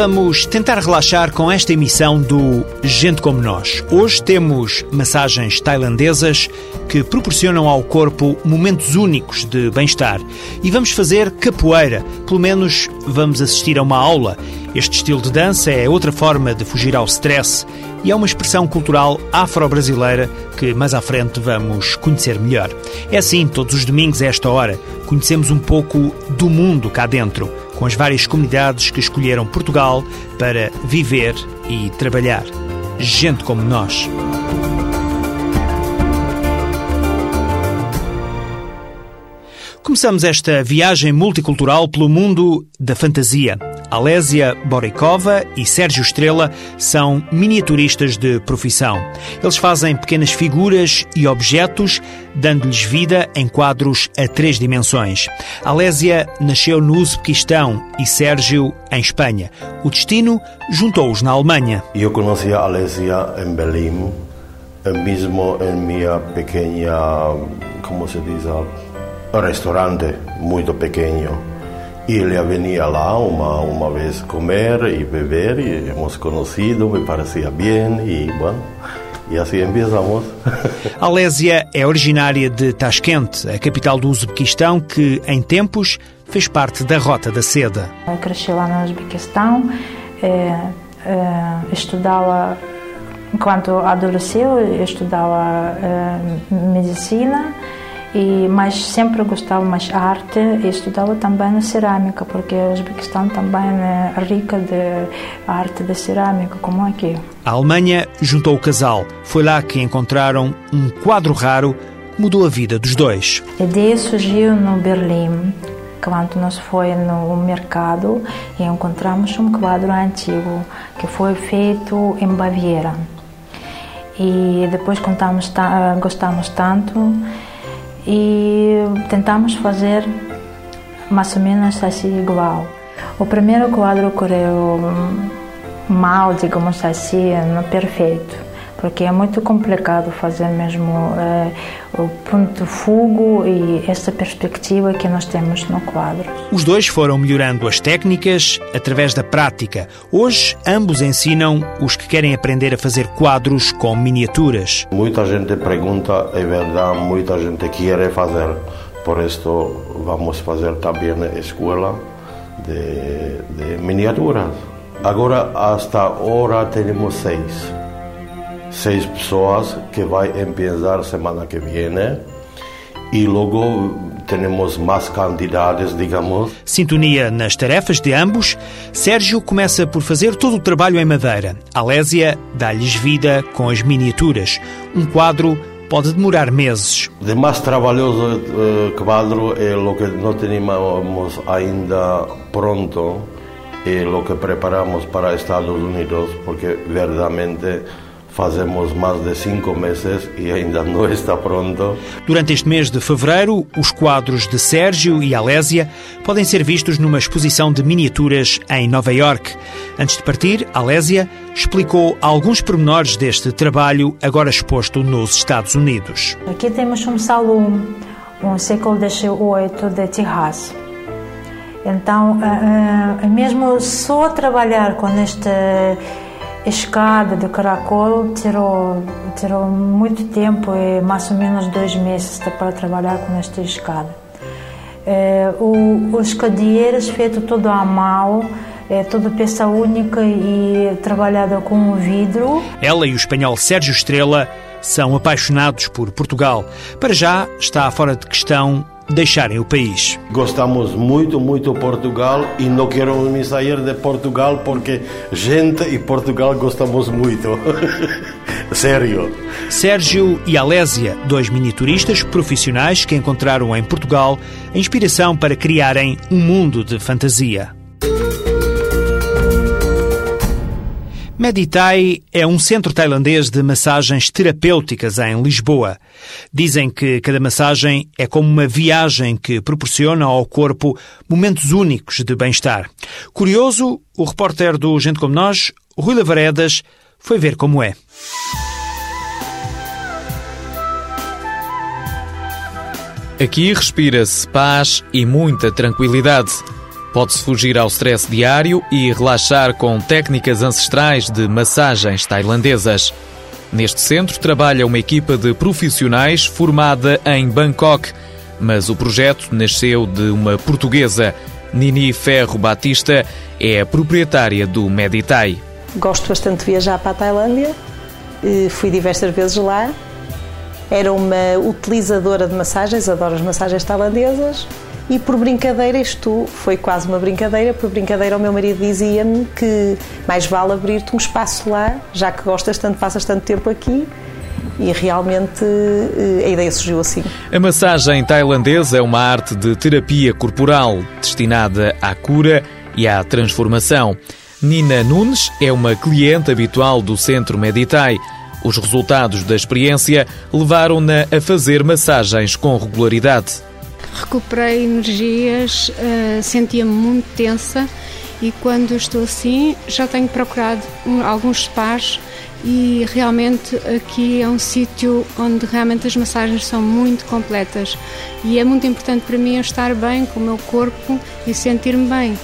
Vamos tentar relaxar com esta emissão do Gente Como Nós. Hoje temos massagens tailandesas que proporcionam ao corpo momentos únicos de bem-estar. E vamos fazer capoeira, pelo menos vamos assistir a uma aula. Este estilo de dança é outra forma de fugir ao stress e é uma expressão cultural afro-brasileira que mais à frente vamos conhecer melhor. É assim, todos os domingos a esta hora, conhecemos um pouco do mundo cá dentro com as várias comunidades que escolheram Portugal para viver e trabalhar. Gente como nós. Começamos esta viagem multicultural pelo mundo da fantasia. Alésia Borikova e Sérgio Estrela são miniaturistas de profissão. Eles fazem pequenas figuras e objetos, dando-lhes vida em quadros a três dimensões. Alésia nasceu no Uzbequistão e Sérgio em Espanha. O destino juntou-os na Alemanha. Eu conheci a Alésia em Berlim, mesmo em minha pequena, como se diz, restaurante muito pequeno. E ele venia lá uma, uma vez comer e beber e hemos conhecido, me parecia bem e, bueno, e assim começamos. Alésia é originária de Tashkent, a capital do Uzbequistão, que em tempos fez parte da Rota da Seda. Eu cresci lá no Uzbequistão, é, é, estudava, enquanto adolesceu, estudava é, medicina e, mas sempre gostava mais arte e estudava também a cerâmica, porque o Uzbequistão também é rica de arte da cerâmica, como aqui. A Alemanha juntou o casal. Foi lá que encontraram um quadro raro que mudou a vida dos dois. A ideia surgiu no Berlim, quando nós foi no mercado e encontramos um quadro antigo que foi feito em Baviera. E depois contamos, gostamos tanto e tentamos fazer mais ou menos assim igual. O primeiro quadro correu mal, digamos assim, não perfeito porque é muito complicado fazer mesmo é, o ponto fogo e essa perspectiva que nós temos no quadro. Os dois foram melhorando as técnicas através da prática. Hoje, ambos ensinam os que querem aprender a fazer quadros com miniaturas. Muita gente pergunta, é verdade, muita gente quer fazer. Por isso, vamos fazer também a escola de, de miniaturas. Agora, hasta agora, temos seis seis pessoas que vai empezar semana que vem e logo temos mais candidatos, digamos. Sintonia nas tarefas de ambos, Sérgio começa por fazer todo o trabalho em madeira. Alésia dá-lhes vida com as miniaturas. Um quadro pode demorar meses. O mais trabalhoso uh, quadro é o que não temos ainda pronto, é o que preparamos para Estados Unidos, porque verdadeiramente Fazemos mais de cinco meses e ainda não está pronto. Durante este mês de fevereiro, os quadros de Sérgio e Alésia podem ser vistos numa exposição de miniaturas em Nova York. Antes de partir, Alésia explicou alguns pormenores deste trabalho agora exposto nos Estados Unidos. Aqui temos um salão, um século XVIII de Texas. Então, eh, eh, mesmo só trabalhar com este escada de caracol tirou, tirou muito tempo, e mais ou menos dois meses para trabalhar com esta escada. É, o, os cadeeiros feito todo à mão, é toda peça única e trabalhada com vidro. Ela e o espanhol Sérgio Estrela são apaixonados por Portugal. Para já está fora de questão deixarem o país. Gostamos muito, muito de Portugal e não quero me sair de Portugal porque gente e Portugal gostamos muito. Sério. Sérgio e Alésia, dois mini-turistas profissionais que encontraram em Portugal a inspiração para criarem um mundo de fantasia. Meditai é um centro tailandês de massagens terapêuticas em Lisboa. Dizem que cada massagem é como uma viagem que proporciona ao corpo momentos únicos de bem-estar. Curioso, o repórter do Gente Como Nós, Rui Lavaredas, foi ver como é. Aqui respira-se paz e muita tranquilidade. Pode-se fugir ao stress diário e relaxar com técnicas ancestrais de massagens tailandesas. Neste centro trabalha uma equipa de profissionais formada em Bangkok, mas o projeto nasceu de uma portuguesa. Nini Ferro Batista é a proprietária do Meditai. Gosto bastante de viajar para a Tailândia, fui diversas vezes lá. Era uma utilizadora de massagens, adoro as massagens tailandesas e por brincadeira, isto foi quase uma brincadeira, por brincadeira o meu marido dizia-me que mais vale abrir-te um espaço lá, já que gostas tanto, passas tanto tempo aqui, e realmente eh, a ideia surgiu assim. A massagem tailandesa é uma arte de terapia corporal destinada à cura e à transformação. Nina Nunes é uma cliente habitual do Centro Meditai. Os resultados da experiência levaram-na a fazer massagens com regularidade recuperei energias, uh, sentia-me muito tensa e quando estou assim já tenho procurado um, alguns spas e realmente aqui é um sítio onde realmente as massagens são muito completas e é muito importante para mim estar bem com o meu corpo e sentir-me bem.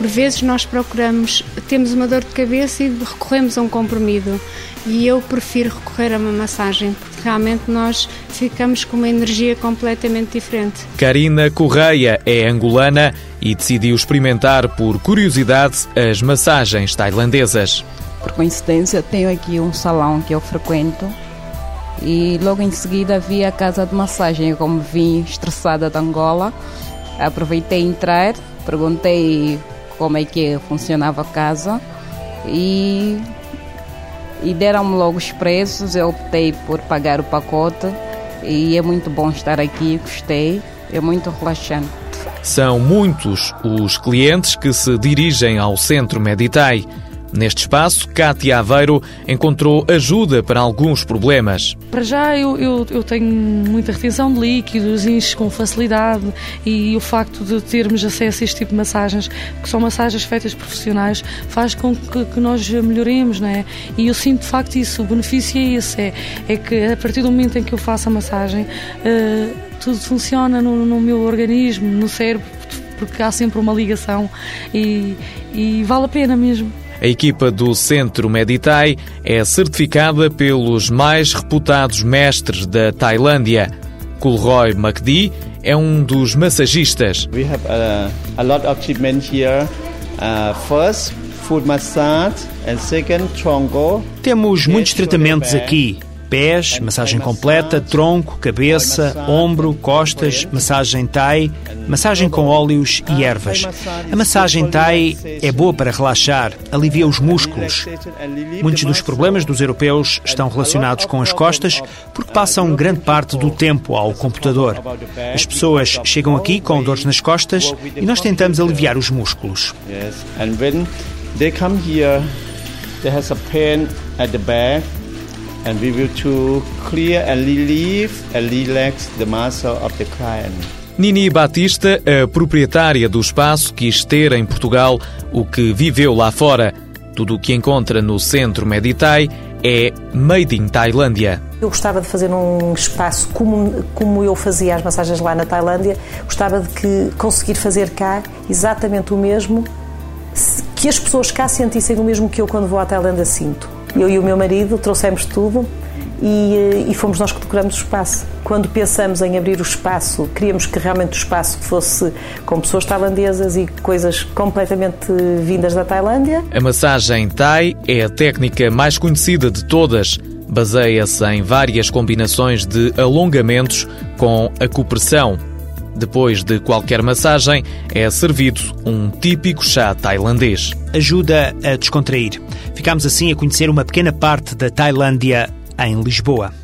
Por vezes nós procuramos, temos uma dor de cabeça e recorremos a um comprimido e eu prefiro recorrer a uma massagem porque realmente nós ficamos com uma energia completamente diferente. Karina Correia é angolana e decidiu experimentar por curiosidade as massagens tailandesas. Por coincidência, tenho aqui um salão que eu frequento e logo em seguida vi a casa de massagem. Eu, como vim estressada de Angola, aproveitei entrar, perguntei como é que funcionava a casa e, e deram-me logo os preços. Eu optei por pagar o pacote e é muito bom estar aqui, gostei, é muito relaxante. São muitos os clientes que se dirigem ao Centro Meditai. Neste espaço, Cátia Aveiro encontrou ajuda para alguns problemas. Para já, eu, eu, eu, tenho muita retenção de líquidos, encho com facilidade e o facto de termos acesso a este tipo de massagens, que são massagens feitas profissionais, faz com que, que nós melhoremos, não é? E eu sinto de facto isso, o benefício é esse, é, é que a partir do momento em que eu faço a massagem, uh, tudo funciona no, no meu organismo, no cérebro, porque há sempre uma ligação e, e vale a pena mesmo. A equipa do Centro Meditai é certificada pelos mais reputados mestres da Tailândia. Kulroy Makdi é um dos massagistas. We have a, a lot of treatment here. Uh, first, foot massage and second, tronco. Temos muitos tratamentos aqui pés, massagem completa, tronco, cabeça, ombro, costas, massagem Thai, massagem com óleos e ervas. A massagem Thai é boa para relaxar, alivia os músculos. Muitos dos problemas dos europeus estão relacionados com as costas porque passam grande parte do tempo ao computador. As pessoas chegam aqui com dores nas costas e nós tentamos aliviar os músculos. They come here, they has a pain at the back and we will to clear and relieve and relax the muscle of the client. Nini Batista, a proprietária do espaço, quis ter em Portugal o que viveu lá fora. Tudo o que encontra no Centro Meditai é Made in Tailândia. Eu gostava de fazer um espaço como, como eu fazia as massagens lá na Tailândia, gostava de que conseguir fazer cá exatamente o mesmo, que as pessoas cá sentissem o mesmo que eu quando vou à Tailândia sinto. Eu e o meu marido trouxemos tudo e, e, fomos nós que decoramos o espaço. Quando pensamos em abrir o espaço, queríamos que realmente o espaço fosse com pessoas tailandesas e coisas completamente vindas da Tailândia. A massagem Thai é a técnica mais conhecida de todas. Baseia-se em várias combinações de alongamentos com acupressão. Depois de qualquer massagem, é servido um típico chá tailandês. Ajuda a descontrair. Ficamos assim a conhecer uma pequena parte da Tailândia em Lisboa.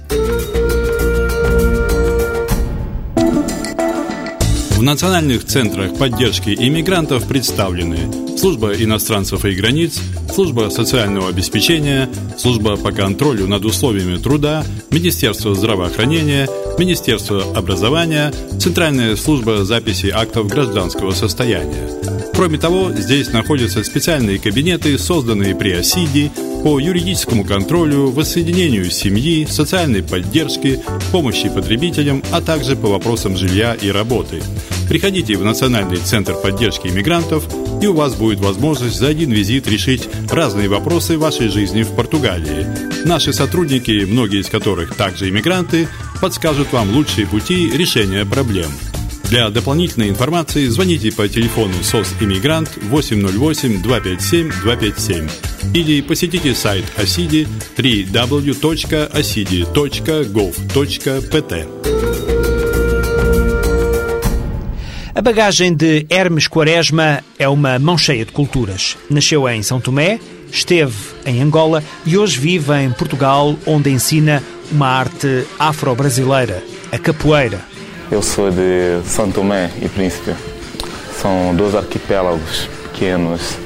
В национальных центрах поддержки иммигрантов представлены служба иностранцев и границ, служба социального обеспечения, служба по контролю над условиями труда, Министерство здравоохранения, Министерство образования, Центральная служба записи актов гражданского состояния. Кроме того, здесь находятся специальные кабинеты, созданные при ОСИДе, по юридическому контролю, воссоединению семьи, социальной поддержке, помощи потребителям, а также по вопросам жилья и работы. Приходите в Национальный центр поддержки иммигрантов, и у вас будет возможность за один визит решить разные вопросы вашей жизни в Португалии. Наши сотрудники, многие из которых также иммигранты, подскажут вам лучшие пути решения проблем. Для дополнительной информации звоните по телефону СОС «Иммигрант» 808-257-257 или посетите сайт OSIDI www.osidi.gov.pt. A bagagem de Hermes Quaresma é uma mão cheia de culturas. Nasceu em São Tomé, esteve em Angola e hoje vive em Portugal, onde ensina uma arte afro-brasileira, a capoeira. Eu sou de São Tomé e Príncipe. São dois arquipélagos pequenos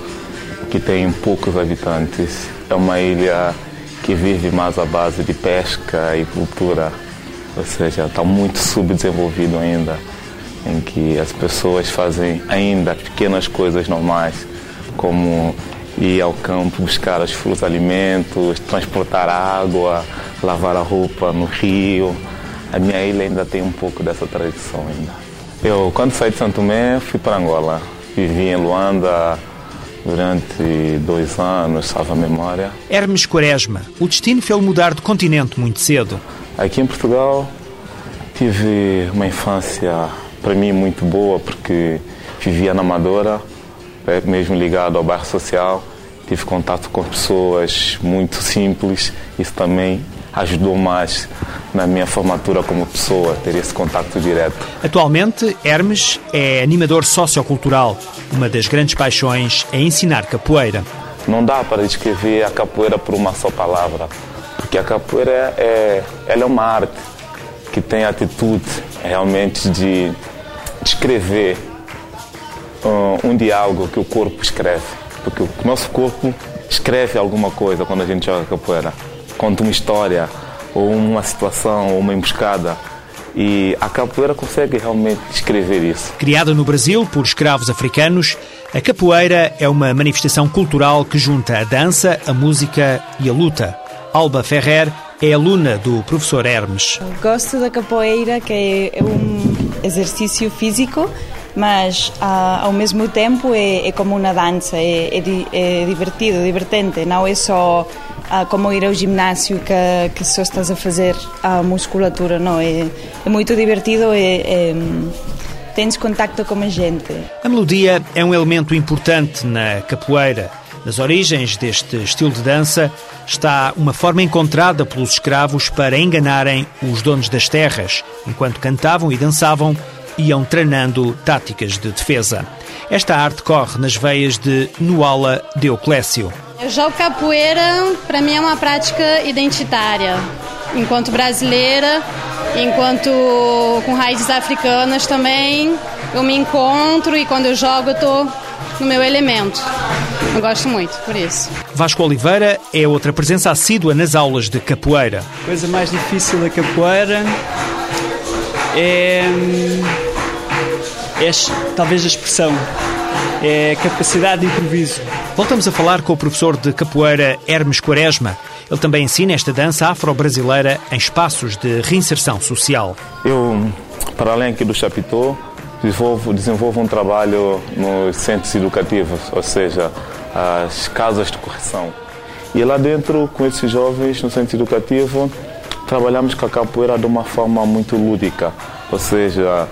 que têm poucos habitantes. É uma ilha que vive mais à base de pesca e cultura, ou seja, está muito subdesenvolvido ainda, em que as pessoas fazem ainda pequenas coisas normais, como ir ao campo buscar os frutos alimentos, transportar água, lavar a roupa no rio. A minha ilha ainda tem um pouco dessa tradição ainda. Eu, quando saí de Santo Tomé, fui para Angola. Vivi em Luanda durante dois anos, salva a memória. Hermes Quaresma, o destino fez-o mudar de continente muito cedo. Aqui em Portugal tive uma infância, para mim, muito boa, porque vivia na Amadora, mesmo ligado ao bairro social. Tive contato com pessoas muito simples, isso também ajudou mais na minha formatura como pessoa, ter esse contato direto. Atualmente, Hermes é animador sociocultural. Uma das grandes paixões é ensinar capoeira. Não dá para descrever a capoeira por uma só palavra, porque a capoeira é, ela é uma arte que tem a atitude realmente de escrever um, um diálogo que o corpo escreve, porque o nosso corpo escreve alguma coisa quando a gente joga capoeira, conta uma história, ou uma situação, ou uma emboscada. E a capoeira consegue realmente descrever isso. Criada no Brasil por escravos africanos, a capoeira é uma manifestação cultural que junta a dança, a música e a luta. Alba Ferrer é aluna do professor Hermes. Gosto da capoeira, que é um exercício físico, mas ah, ao mesmo tempo é, é como uma dança, é, é, é divertido, divertente, não é só ah, como ir ao ginásio que, que só estás a fazer a musculatura, não é, é muito divertido e é, tens contacto com a gente. A melodia é um elemento importante na capoeira. Nas origens deste estilo de dança está uma forma encontrada pelos escravos para enganarem os donos das terras. Enquanto cantavam e dançavam, iam treinando táticas de defesa. Esta arte corre nas veias de Nuala Deoclésio. Eu jogo capoeira, para mim é uma prática identitária. Enquanto brasileira, enquanto com raízes africanas também, eu me encontro e quando eu jogo eu estou no meu elemento. Eu gosto muito, por isso. Vasco Oliveira é outra presença assídua nas aulas de capoeira. A coisa mais difícil da capoeira é, é talvez a expressão, é capacidade de improviso. Voltamos a falar com o professor de capoeira Hermes Quaresma. Ele também ensina esta dança afro-brasileira em espaços de reinserção social. Eu, para além aqui do Chapitão, desenvolvo, desenvolvo um trabalho nos centros educativos, ou seja, as casas de correção. E lá dentro, com esses jovens no centro educativo, trabalhamos com a capoeira de uma forma muito lúdica, ou seja,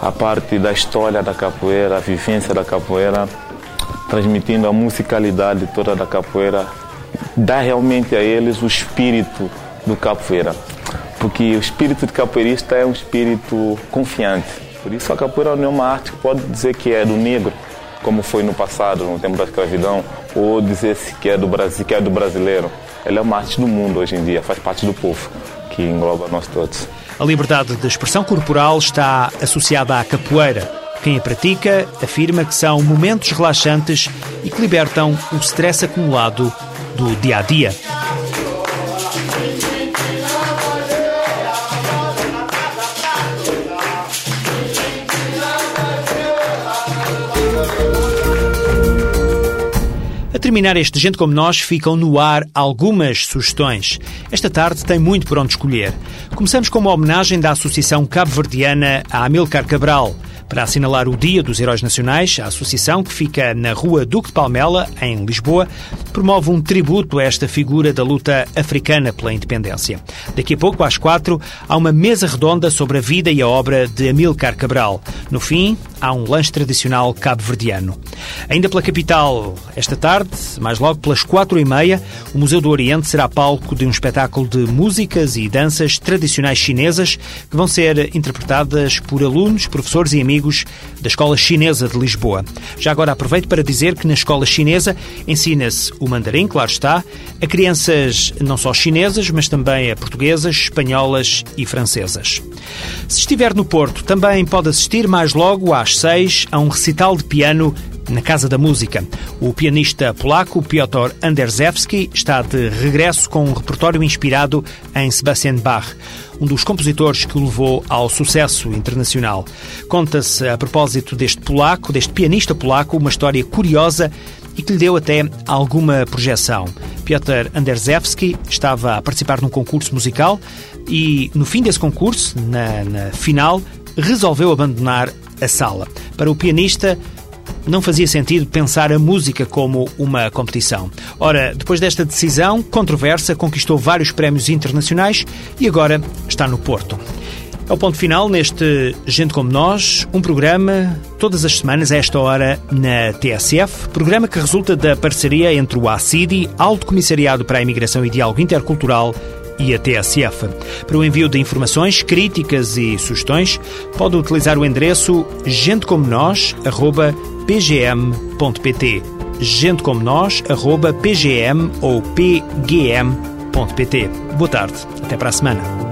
a parte da história da capoeira, a vivência da capoeira, transmitindo a musicalidade toda da capoeira, dá realmente a eles o espírito do capoeira. Porque o espírito de capoeirista é um espírito confiante. Por isso a capoeira não é uma arte que pode dizer que é do negro, como foi no passado, no tempo da escravidão, ou dizer que é do Brasil, que é do brasileiro. Ela é uma arte do mundo hoje em dia, faz parte do povo, que engloba nós todos. A liberdade de expressão corporal está associada à capoeira, Quem a pratica afirma que são momentos relaxantes e que libertam o stress acumulado do dia a dia. Terminar este Gente Como Nós, ficam no ar algumas sugestões. Esta tarde tem muito por onde escolher. Começamos com uma homenagem da Associação Cabo-Verdiana a Amilcar Cabral. Para assinalar o Dia dos Heróis Nacionais, a associação, que fica na Rua Duque de Palmela, em Lisboa, promove um tributo a esta figura da luta africana pela independência. Daqui a pouco, às quatro, há uma mesa redonda sobre a vida e a obra de Amilcar Cabral. No fim, há um lanche tradicional cabo-verdiano. Ainda pela capital, esta tarde, mais logo pelas quatro e meia, o Museu do Oriente será palco de um espetáculo de músicas e danças tradicionais chinesas que vão ser interpretadas por alunos, professores e amigos da Escola Chinesa de Lisboa. Já agora aproveito para dizer que na Escola Chinesa ensina-se o mandarim, claro está, a crianças não só chinesas, mas também a portuguesas, espanholas e francesas. Se estiver no Porto, também pode assistir mais logo às seis a um recital de piano na Casa da Música. O pianista polaco Piotr Anderzewski está de regresso com um repertório inspirado em Sebastian Bach, um dos compositores que o levou ao sucesso internacional. Conta-se, a propósito deste polaco, deste pianista polaco, uma história curiosa e que lhe deu até alguma projeção. Piotr Anderzewski estava a participar num concurso musical e, no fim desse concurso, na, na final, resolveu abandonar a sala. Para o pianista, não fazia sentido pensar a música como uma competição. Ora, depois desta decisão controversa, conquistou vários prémios internacionais e agora está no Porto. É o ponto final neste Gente Como Nós, um programa todas as semanas a esta hora na TSF, programa que resulta da parceria entre o ACIDI, Alto Comissariado para a Imigração e Diálogo Intercultural, e a TSF. Para o envio de informações, críticas e sugestões, pode utilizar o endereço gentecomonós.pgm.pt gentecomonós.pgm ou pgm.pt. Boa tarde. Até para a semana.